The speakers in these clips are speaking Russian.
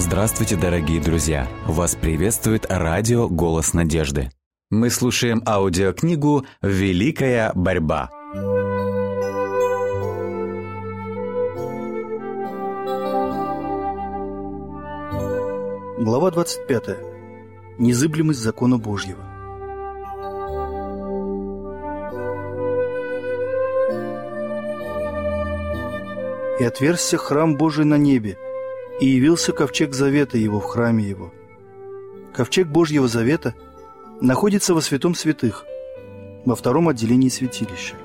Здравствуйте, дорогие друзья! Вас приветствует радио «Голос надежды». Мы слушаем аудиокнигу «Великая борьба». Глава 25. Незыблемость закона Божьего. И отверзся храм Божий на небе, и явился ковчег завета его в храме его. Ковчег Божьего завета находится во святом святых, во втором отделении святилища.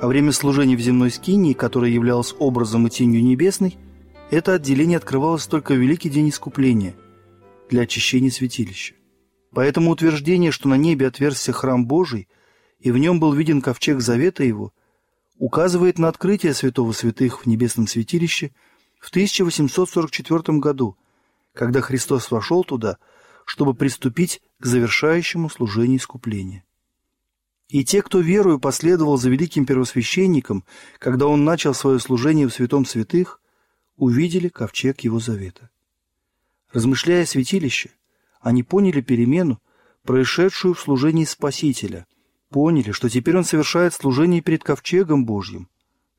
А время служения в земной скинии, которое являлось образом и тенью небесной, это отделение открывалось только в Великий день искупления для очищения святилища. Поэтому утверждение, что на небе отверзся храм Божий, и в нем был виден ковчег завета его, указывает на открытие святого святых в небесном святилище в 1844 году, когда Христос вошел туда, чтобы приступить к завершающему служению искупления. И те, кто верою последовал за великим первосвященником, когда он начал свое служение в святом святых, увидели ковчег его завета. Размышляя о святилище, они поняли перемену, происшедшую в служении Спасителя – поняли, что теперь он совершает служение перед ковчегом Божьим,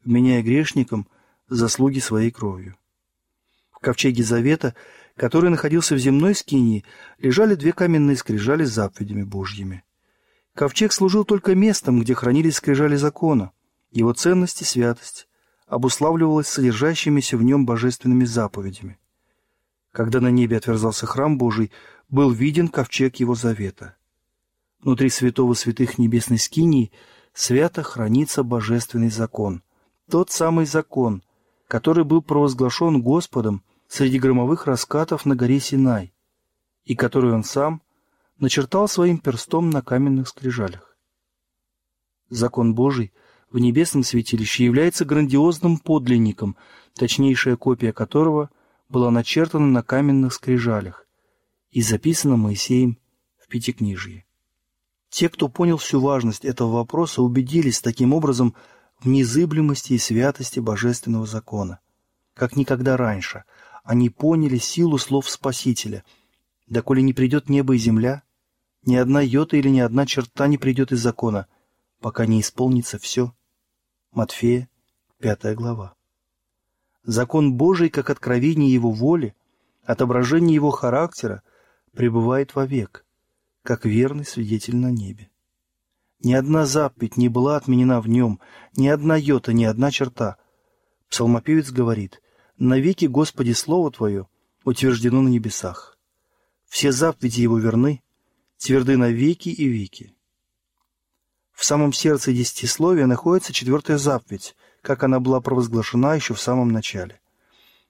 вменяя грешникам заслуги своей кровью. В ковчеге Завета, который находился в земной скинии, лежали две каменные скрижали с заповедями Божьими. Ковчег служил только местом, где хранились скрижали закона. Его ценность и святость обуславливалась содержащимися в нем божественными заповедями. Когда на небе отверзался храм Божий, был виден ковчег его завета – Внутри святого святых небесной скинии свято хранится божественный закон. Тот самый закон, который был провозглашен Господом среди громовых раскатов на горе Синай, и который он сам начертал своим перстом на каменных скрижалях. Закон Божий в небесном святилище является грандиозным подлинником, точнейшая копия которого была начертана на каменных скрижалях и записана Моисеем в Пятикнижье. Те, кто понял всю важность этого вопроса, убедились таким образом в незыблемости и святости божественного закона. Как никогда раньше, они поняли силу слов Спасителя. «Доколе не придет небо и земля, ни одна йота или ни одна черта не придет из закона, пока не исполнится все». Матфея, пятая глава. Закон Божий, как откровение Его воли, отображение Его характера, пребывает вовек – как верный свидетель на небе. Ни одна заповедь не была отменена в нем, ни одна йота, ни одна черта. Псалмопевец говорит, «Навеки, Господи, Слово Твое утверждено на небесах. Все заповеди Его верны, тверды на веки и веки». В самом сердце десятисловия находится четвертая заповедь, как она была провозглашена еще в самом начале.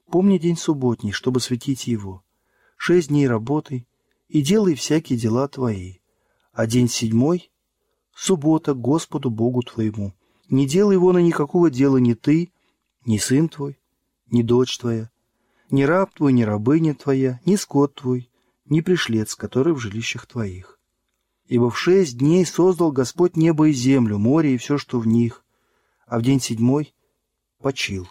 «Помни день субботний, чтобы светить его. Шесть дней работай, и делай всякие дела твои. А день седьмой — суббота Господу Богу твоему. Не делай его на никакого дела ни ты, ни сын твой, ни дочь твоя, ни раб твой, ни рабыня твоя, ни скот твой, ни пришлец, который в жилищах твоих. Ибо в шесть дней создал Господь небо и землю, море и все, что в них, а в день седьмой почил.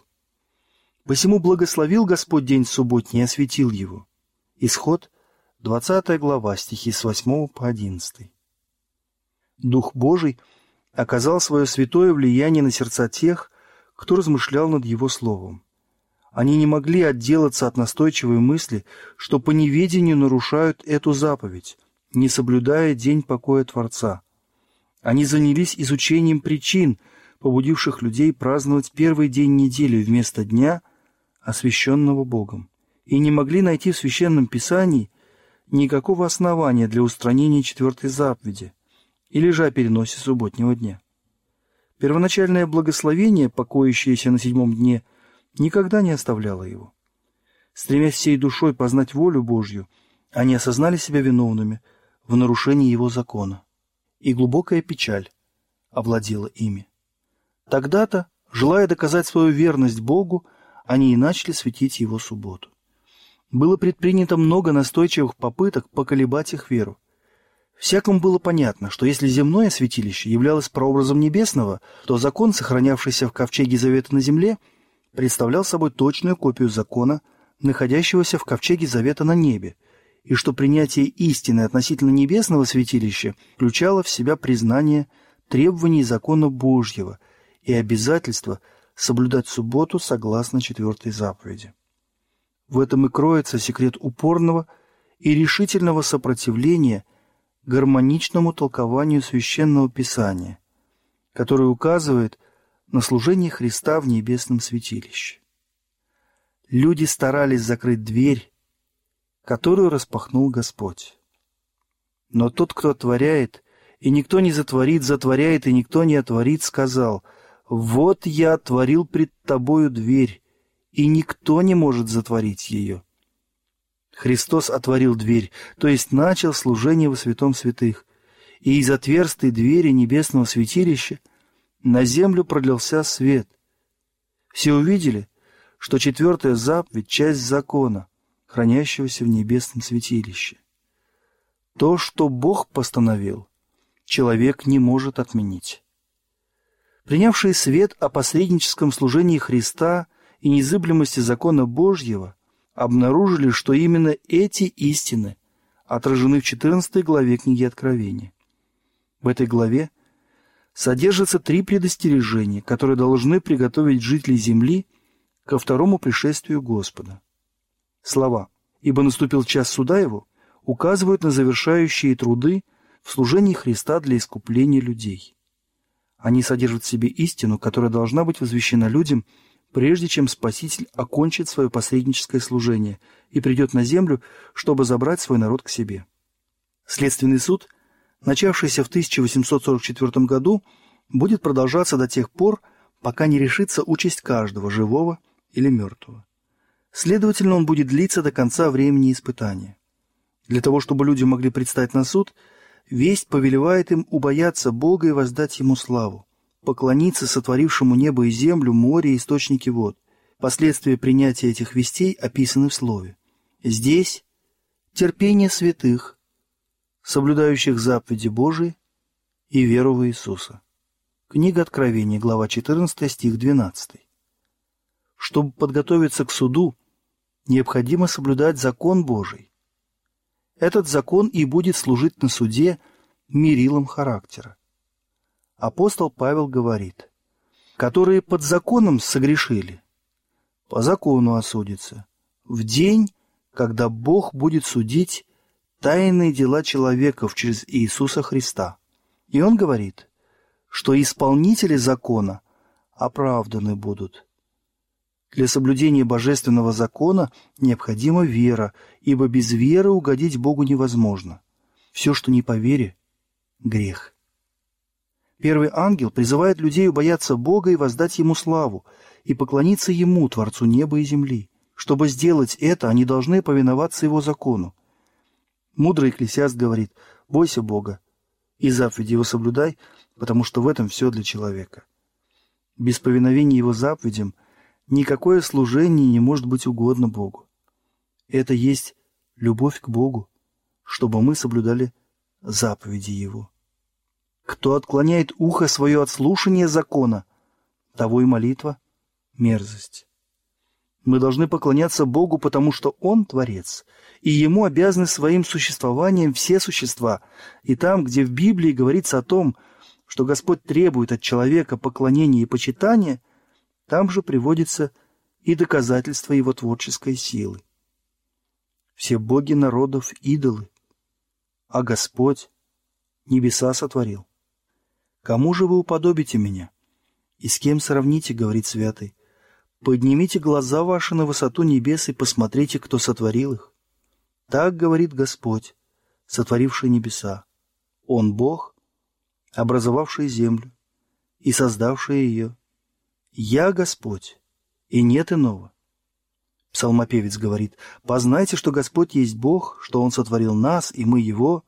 Посему благословил Господь день субботний и осветил его. Исход 20 глава, стихи с 8 по 11. Дух Божий оказал свое святое влияние на сердца тех, кто размышлял над Его Словом. Они не могли отделаться от настойчивой мысли, что по неведению нарушают эту заповедь, не соблюдая день покоя Творца. Они занялись изучением причин, побудивших людей праздновать первый день недели вместо дня, освященного Богом, и не могли найти в Священном Писании никакого основания для устранения четвертой заповеди или же о переносе субботнего дня. Первоначальное благословение, покоящееся на седьмом дне, никогда не оставляло его. Стремясь всей душой познать волю Божью, они осознали себя виновными в нарушении его закона, и глубокая печаль овладела ими. Тогда-то, желая доказать свою верность Богу, они и начали светить его субботу. Было предпринято много настойчивых попыток поколебать их веру. Всякому было понятно, что если земное святилище являлось прообразом небесного, то закон, сохранявшийся в ковчеге завета на земле, представлял собой точную копию закона находящегося в ковчеге завета на небе, и что принятие истины относительно небесного святилища включало в себя признание требований закона Божьего и обязательство соблюдать субботу согласно четвертой заповеди. В этом и кроется секрет упорного и решительного сопротивления гармоничному толкованию священного писания, которое указывает на служение Христа в небесном святилище. Люди старались закрыть дверь, которую распахнул Господь. Но тот, кто отворяет, и никто не затворит, затворяет, и никто не отворит, сказал, «Вот я отворил пред тобою дверь, и никто не может затворить ее». Христос отворил дверь, то есть начал служение во святом святых, и из отверстой двери небесного святилища на землю пролился свет. Все увидели, что четвертая заповедь — часть закона, хранящегося в небесном святилище. То, что Бог постановил, человек не может отменить. Принявшие свет о посредническом служении Христа и незыблемости закона Божьего обнаружили, что именно эти истины отражены в 14 главе книги Откровения. В этой главе содержатся три предостережения, которые должны приготовить жителей земли ко второму пришествию Господа. Слова «Ибо наступил час суда его» указывают на завершающие труды в служении Христа для искупления людей. Они содержат в себе истину, которая должна быть возвещена людям, прежде чем Спаситель окончит свое посредническое служение и придет на землю, чтобы забрать свой народ к себе. Следственный суд, начавшийся в 1844 году, будет продолжаться до тех пор, пока не решится участь каждого, живого или мертвого. Следовательно, он будет длиться до конца времени испытания. Для того, чтобы люди могли предстать на суд, весть повелевает им убояться Бога и воздать Ему славу, поклониться сотворившему небо и землю, море и источники вод. Последствия принятия этих вестей описаны в слове. Здесь терпение святых, соблюдающих заповеди Божии и веру в Иисуса. Книга Откровения, глава 14, стих 12. Чтобы подготовиться к суду, необходимо соблюдать закон Божий. Этот закон и будет служить на суде мерилом характера. Апостол Павел говорит, которые под законом согрешили, по закону осудятся, в день, когда Бог будет судить тайные дела человеков через Иисуса Христа. И он говорит, что исполнители закона оправданы будут – для соблюдения божественного закона необходима вера, ибо без веры угодить Богу невозможно. Все, что не по вере – грех. Первый ангел призывает людей убояться Бога и воздать Ему славу, и поклониться Ему, Творцу неба и земли. Чтобы сделать это, они должны повиноваться Его закону. Мудрый экклесиаст говорит «Бойся Бога и заповеди Его соблюдай, потому что в этом все для человека». Без повиновения Его заповедям – Никакое служение не может быть угодно Богу. Это есть любовь к Богу, чтобы мы соблюдали заповеди Его. Кто отклоняет ухо свое от слушания закона, того и молитва — мерзость. Мы должны поклоняться Богу, потому что Он — Творец, и Ему обязаны своим существованием все существа. И там, где в Библии говорится о том, что Господь требует от человека поклонения и почитания — там же приводится и доказательство его творческой силы. Все боги народов — идолы, а Господь небеса сотворил. Кому же вы уподобите меня? И с кем сравните, говорит святый? Поднимите глаза ваши на высоту небес и посмотрите, кто сотворил их. Так говорит Господь, сотворивший небеса. Он Бог, образовавший землю и создавший ее. «Я Господь, и нет иного». Псалмопевец говорит, «Познайте, что Господь есть Бог, что Он сотворил нас, и мы Его.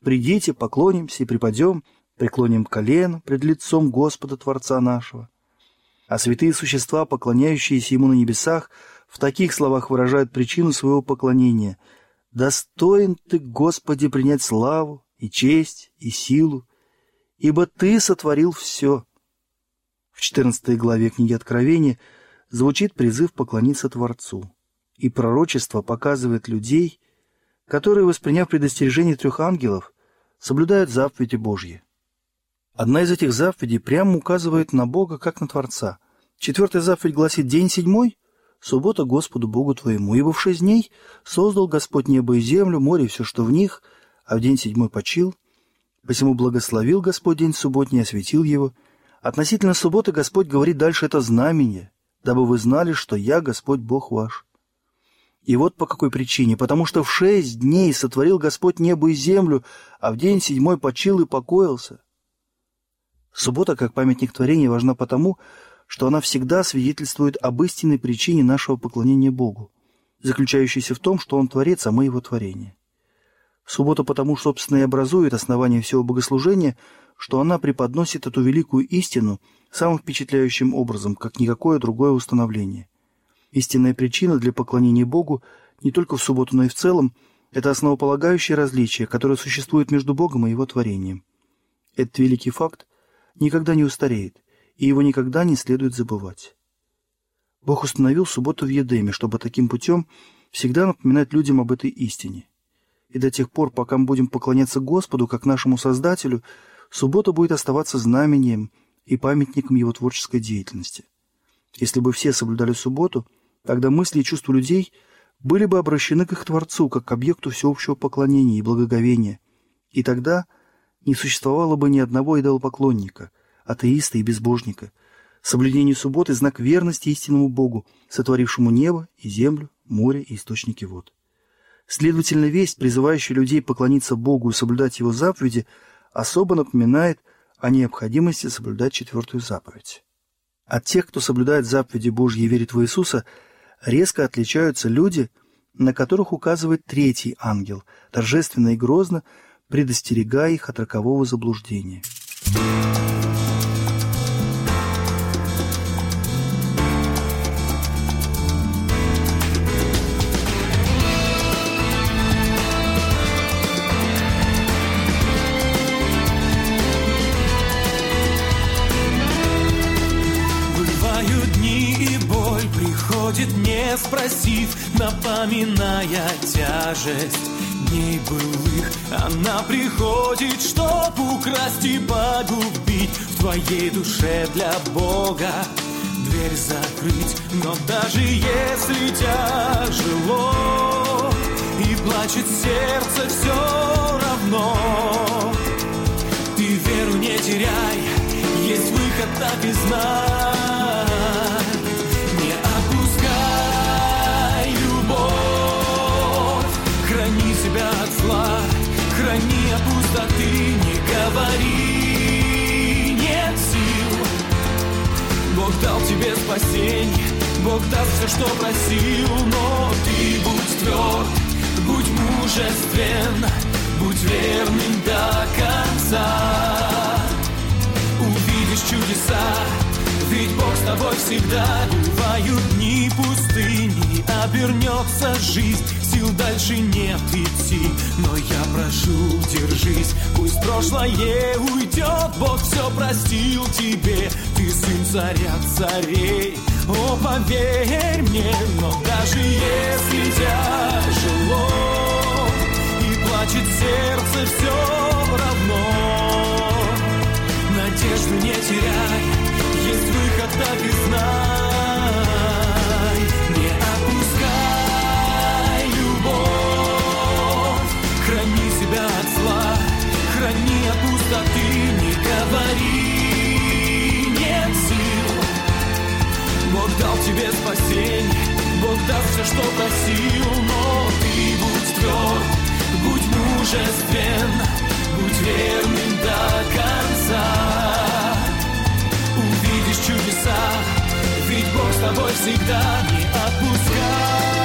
Придите, поклонимся и припадем, преклоним колено пред лицом Господа Творца нашего». А святые существа, поклоняющиеся Ему на небесах, в таких словах выражают причину своего поклонения. «Достоин Ты, Господи, принять славу и честь и силу, ибо Ты сотворил все» в 14 главе книги Откровения звучит призыв поклониться Творцу. И пророчество показывает людей, которые, восприняв предостережение трех ангелов, соблюдают заповеди Божьи. Одна из этих заповедей прямо указывает на Бога, как на Творца. Четвертая заповедь гласит «День седьмой – суббота Господу Богу твоему, ибо в шесть дней создал Господь небо и землю, море и все, что в них, а в день седьмой почил. Посему благословил Господь день субботний, осветил его. Относительно субботы Господь говорит дальше это знамение, дабы вы знали, что я Господь Бог ваш». И вот по какой причине. Потому что в шесть дней сотворил Господь небо и землю, а в день седьмой почил и покоился. Суббота, как памятник творения, важна потому, что она всегда свидетельствует об истинной причине нашего поклонения Богу, заключающейся в том, что Он Творец, а мы Его творение. Суббота потому, собственно, и образует основание всего богослужения, что она преподносит эту великую истину самым впечатляющим образом, как никакое другое установление. Истинная причина для поклонения Богу не только в субботу, но и в целом – это основополагающее различие, которое существует между Богом и Его творением. Этот великий факт никогда не устареет, и его никогда не следует забывать. Бог установил субботу в Едеме, чтобы таким путем всегда напоминать людям об этой истине. И до тех пор, пока мы будем поклоняться Господу, как нашему Создателю, суббота будет оставаться знамением и памятником Его творческой деятельности. Если бы все соблюдали субботу – Тогда мысли и чувства людей были бы обращены к их Творцу, как к объекту всеобщего поклонения и благоговения. И тогда не существовало бы ни одного идолопоклонника, атеиста и безбожника. Соблюдение субботы – знак верности истинному Богу, сотворившему небо и землю, море и источники вод. Следовательно, весть, призывающая людей поклониться Богу и соблюдать Его заповеди, особо напоминает о необходимости соблюдать четвертую заповедь. От тех, кто соблюдает заповеди Божьи и верит в Иисуса – резко отличаются люди, на которых указывает третий ангел, торжественно и грозно предостерегая их от рокового заблуждения. спросив, напоминая тяжесть дней былых. Она приходит, чтоб украсть и погубить. В твоей душе для Бога дверь закрыть. Но даже если тяжело И плачет сердце все равно. Ты веру не теряй, есть выход, так и знай тебе спасение, Бог даст все, что просил, но ты будь тверд, будь мужествен, будь верным до конца. Увидишь чудеса, ведь Бог с тобой всегда. Бывают дни пустыни Обернется жизнь Сил дальше нет идти. Но я прошу, держись Пусть прошлое уйдет Бог все простил тебе. Ты сын царя царей О, поверь мне. Но даже если тяжело И плачет сердце все равно. Надежды не теряй есть выход, так и знай. Дал тебе спасение, Бог даст все, что просил, но ты будь тверд, будь мужествен, будь верным до конца. Увидишь чудеса Ведь Бог с тобой всегда не отпускай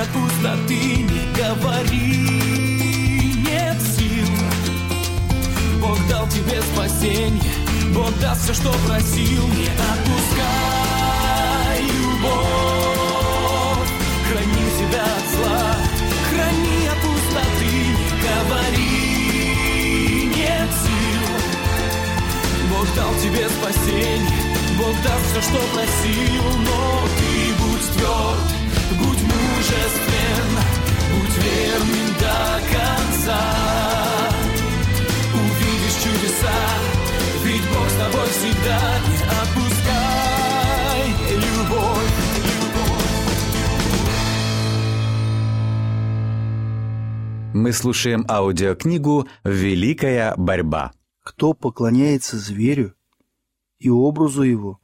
от пустоты, не говори, нет сил. Бог дал тебе спасение, Бог даст все, что просил, не отпускай любовь, храни себя от зла, храни от пустоты, не говори, нет сил. Бог дал тебе спасение, Бог даст все, что просил, но ты будь тверд, будь мужествен, будь верным до конца. Увидишь чудеса, ведь Бог с тобой всегда не отпускай любовь, любовь. Мы слушаем аудиокнигу «Великая борьба». Кто поклоняется зверю и образу его,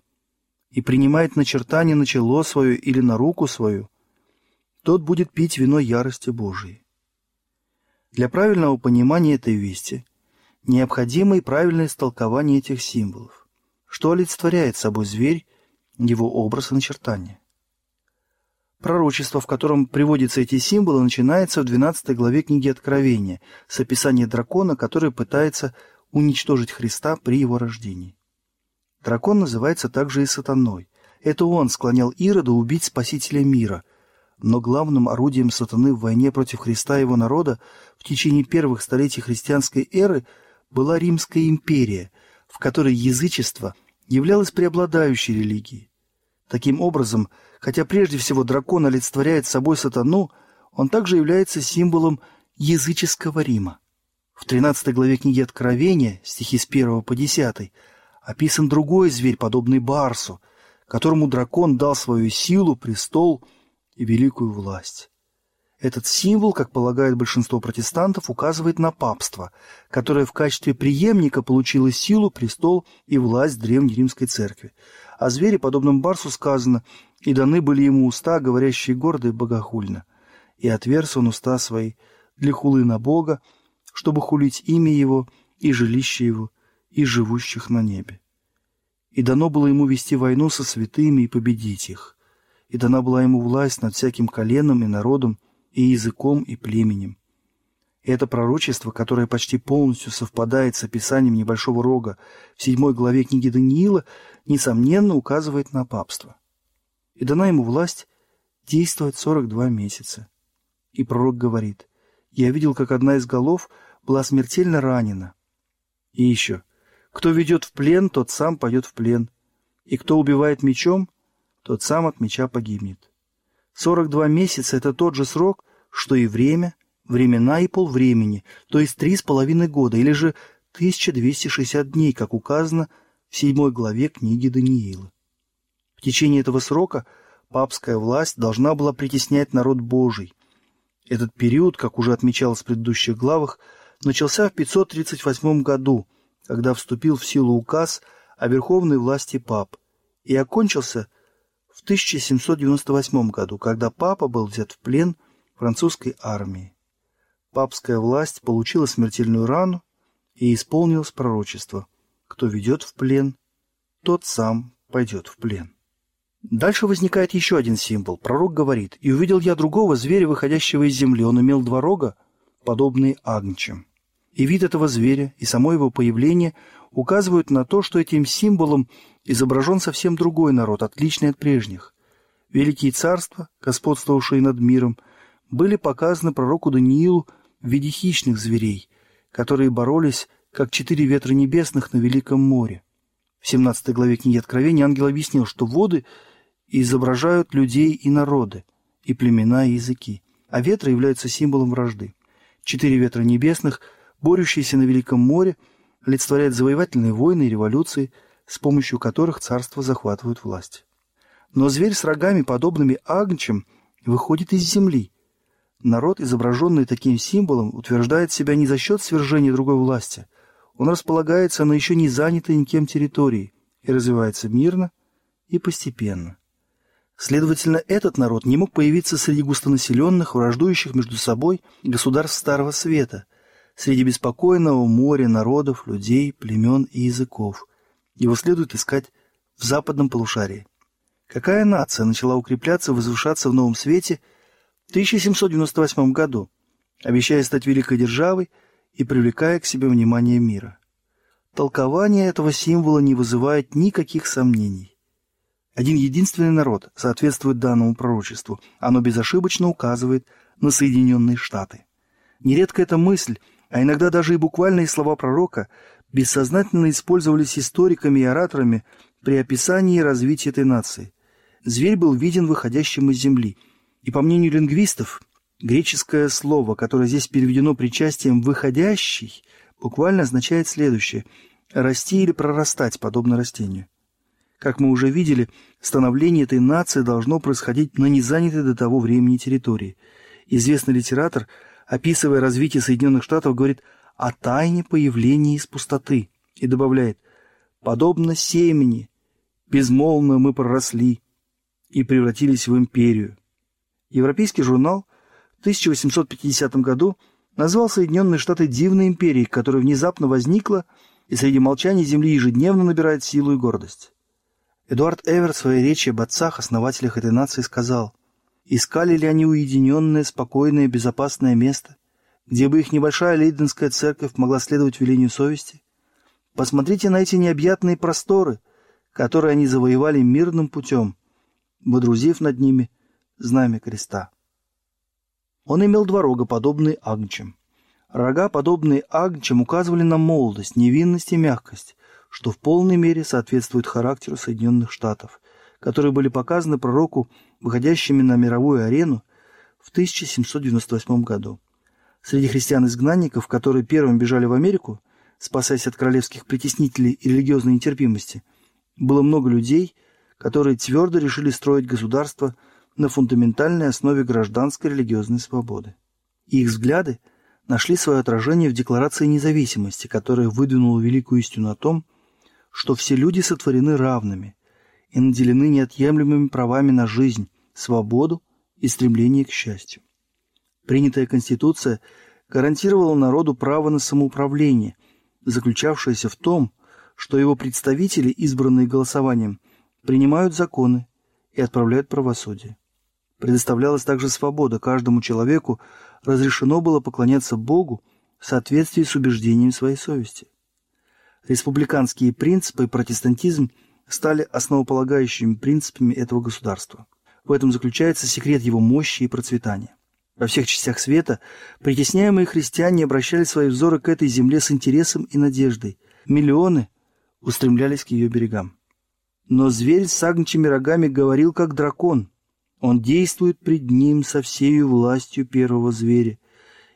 и принимает начертание на чело свое или на руку свою, тот будет пить вино ярости Божией. Для правильного понимания этой вести необходимо и правильное истолкование этих символов. Что олицетворяет собой зверь, его образ и начертание? Пророчество, в котором приводятся эти символы, начинается в 12 главе книги Откровения с описания дракона, который пытается уничтожить Христа при его рождении. Дракон называется также и сатаной. Это он склонял Ирода убить Спасителя мира, но главным орудием сатаны в войне против Христа и его народа в течение первых столетий христианской эры была Римская империя, в которой язычество являлось преобладающей религией. Таким образом, хотя прежде всего дракон олицетворяет собой сатану, он также является символом языческого Рима. В 13 главе книги Откровения, стихи с 1 по 10, описан другой зверь, подобный Барсу, которому дракон дал свою силу, престол и великую власть. Этот символ, как полагает большинство протестантов, указывает на папство, которое в качестве преемника получило силу, престол и власть Древней Римской Церкви. О звере, подобном Барсу, сказано «И даны были ему уста, говорящие гордо и богохульно, и отверз он уста свои для хулы на Бога, чтобы хулить имя его и жилище его, и живущих на небе. И дано было ему вести войну со святыми и победить их. И дана была ему власть над всяким коленом и народом, и языком, и племенем. Это пророчество, которое почти полностью совпадает с описанием небольшого рога в седьмой главе книги Даниила, несомненно указывает на папство. И дана ему власть действовать 42 месяца. И пророк говорит, «Я видел, как одна из голов была смертельно ранена». И еще, «Кто ведет в плен, тот сам пойдет в плен, и кто убивает мечом, тот сам от меча погибнет». 42 месяца – это тот же срок, что и время, времена и полвремени, то есть три с половиной года, или же 1260 дней, как указано в седьмой главе книги Даниила. В течение этого срока папская власть должна была притеснять народ Божий. Этот период, как уже отмечалось в предыдущих главах, начался в 538 году, когда вступил в силу указ о верховной власти пап, и окончился 1798 году, когда папа был взят в плен французской армией. Папская власть получила смертельную рану и исполнилось пророчество. Кто ведет в плен, тот сам пойдет в плен. Дальше возникает еще один символ. Пророк говорит, «И увидел я другого зверя, выходящего из земли. Он имел два рога, подобные агнчам». И вид этого зверя, и само его появление указывают на то, что этим символом изображен совсем другой народ, отличный от прежних. Великие царства, господствовавшие над миром, были показаны пророку Даниилу в виде хищных зверей, которые боролись, как четыре ветра небесных на Великом море. В 17 главе книги Откровения ангел объяснил, что воды изображают людей и народы, и племена, и языки, а ветры являются символом вражды. Четыре ветра небесных, борющиеся на Великом море, олицетворяют завоевательные войны и революции – с помощью которых царство захватывают власть. Но зверь с рогами, подобными агнчам, выходит из земли. Народ, изображенный таким символом, утверждает себя не за счет свержения другой власти. Он располагается на еще не занятой никем территории и развивается мирно и постепенно. Следовательно, этот народ не мог появиться среди густонаселенных, враждующих между собой государств Старого Света, среди беспокойного моря народов, людей, племен и языков – Его следует искать в западном полушарии. Какая нация начала укрепляться и возвышаться в новом свете в 1798 году, обещая стать великой державой и привлекая к себе внимание мира? Толкование этого символа не вызывает никаких сомнений. Один единственный народ соответствует данному пророчеству. Оно безошибочно указывает на Соединенные Штаты. Нередко эта мысль, а иногда даже и буквальные слова пророка, бессознательно использовались историками и ораторами при описании развития этой нации. Зверь был виден выходящим из земли. И по мнению лингвистов, греческое слово, которое здесь переведено причастием «выходящий», буквально означает следующее – расти или прорастать, подобно растению. Как мы уже видели, становление этой нации должно происходить на незанятой до того времени территории. Известный литератор, описывая развитие Соединенных Штатов, говорит о тайне появления из пустоты и добавляет «подобно семени, безмолвно мы проросли и превратились в империю». Европейский журнал в 1850 году назвал Соединенные Штаты дивной империей, которая внезапно возникла и среди молчания Земли ежедневно набирает силу и гордость. Эдуард Эвер в своей речи об отцах, основателях этой нации, сказал, «Искали ли они уединенное, спокойное, безопасное место, где бы их небольшая лейденская церковь могла следовать велению совести? Посмотрите на эти необъятные просторы, которые они завоевали мирным путем, водрузив над ними знамя креста». Он имел два рога, подобные агнчам. Рога, подобные агнчам, указывали на молодость, невинность и мягкость, что в полной мере соответствует характеру Соединенных Штатов, которые были показаны пророку, выходящими на мировую арену в 1798 году. Среди христиан-изгнанников, которые первым бежали в Америку, спасаясь от королевских притеснителей и религиозной нетерпимости, было много людей, которые твердо решили строить государство на фундаментальной основе гражданской религиозной свободы. И их взгляды нашли свое отражение в Декларации независимости, которая выдвинула великую истину о том, что все люди сотворены равными и наделены неотъемлемыми правами на жизнь, свободу и стремление к счастью. Принятая Конституция гарантировала народу право на самоуправление, заключавшееся в том, что его представители, избранные голосованием, принимают законы и отправляют правосудие. Предоставлялась также свобода, каждому человеку разрешено было поклоняться Богу в соответствии с убеждением своей совести республиканские принципы и протестантизм стали основополагающими принципами этого государства. В этом заключается секрет его мощи и процветания. Во всех частях света притесняемые христиане обращали свои взоры к этой земле с интересом и надеждой. Миллионы устремлялись к ее берегам. Но зверь с агнчими рогами говорил, как дракон. Он действует пред ним со всею властью первого зверя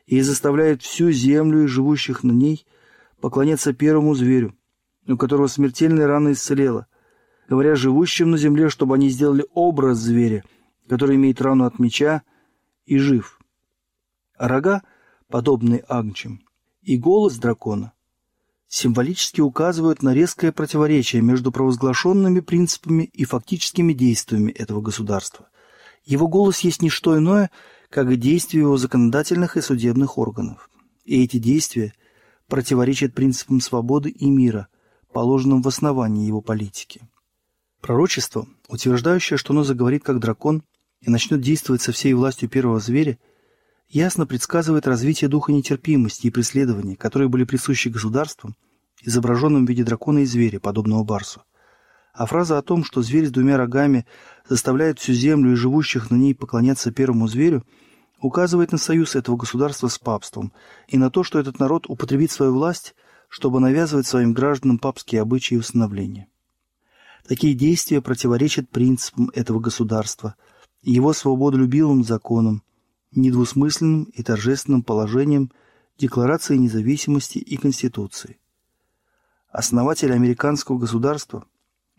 и заставляет всю землю и живущих на ней – поклоняться первому зверю, у которого смертельная рана исцелела, говоря живущим на земле, чтобы они сделали образ зверя, который имеет рану от меча и жив. А рога, подобные агнчим, и голос дракона символически указывают на резкое противоречие между провозглашенными принципами и фактическими действиями этого государства. Его голос есть не что иное, как действия его законодательных и судебных органов. И эти действия противоречит принципам свободы и мира, положенным в основании его политики. Пророчество, утверждающее, что оно заговорит как дракон и начнет действовать со всей властью первого зверя, ясно предсказывает развитие духа нетерпимости и преследования, которые были присущи государствам, изображенным в виде дракона и зверя, подобного барсу. А фраза о том, что зверь с двумя рогами заставляет всю землю и живущих на ней поклоняться первому зверю – указывает на союз этого государства с папством и на то, что этот народ употребит свою власть, чтобы навязывать своим гражданам папские обычаи и установления. Такие действия противоречат принципам этого государства его свободолюбивым законам, недвусмысленным и торжественным положением Декларации независимости и Конституции. Основатели американского государства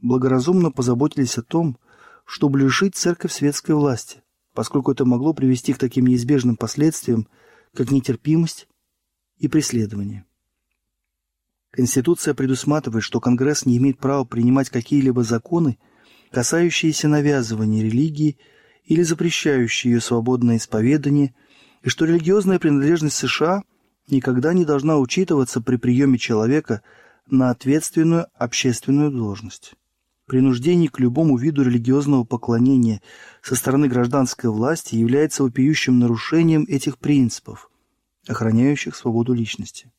благоразумно позаботились о том, чтобы лишить церковь светской власти – поскольку это могло привести к таким неизбежным последствиям, как нетерпимость и преследование. Конституция предусматривает, что Конгресс не имеет права принимать какие-либо законы, касающиеся навязывания религии или запрещающие ее свободное исповедание, и что религиозная принадлежность США никогда не должна учитываться при приеме человека на ответственную общественную должность. Принуждение к любому виду религиозного поклонения со стороны гражданской власти является вопиющим нарушением этих принципов, охраняющих свободу личности.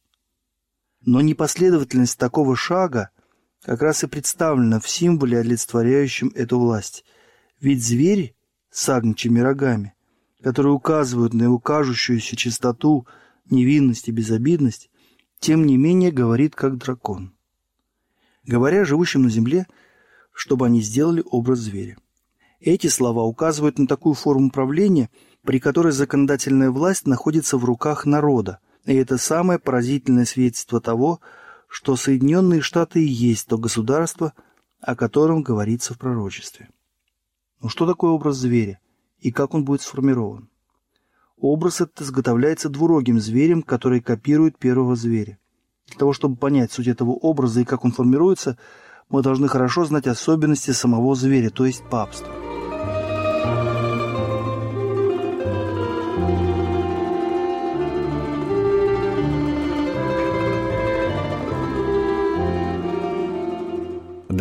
Но непоследовательность такого шага как раз и представлена в символе, олицетворяющем эту власть. Ведь звери с агнчими рогами, которые указывают на его кажущуюся чистоту, невинность и безобидность, тем не менее говорит как дракон. Говоря живущим на земле, чтобы они сделали образ зверя. Эти слова указывают на такую форму правления, при которой законодательная власть находится в руках народа, и это самое поразительное свидетельство того, что Соединенные Штаты и есть то государство, о котором говорится в пророчестве. Но что такое образ зверя и как он будет сформирован? Образ этот изготовляется двурогим зверем, который копирует первого зверя. Для того, чтобы понять суть этого образа и как он формируется, мы должны хорошо знать особенности самого зверя, то есть папства.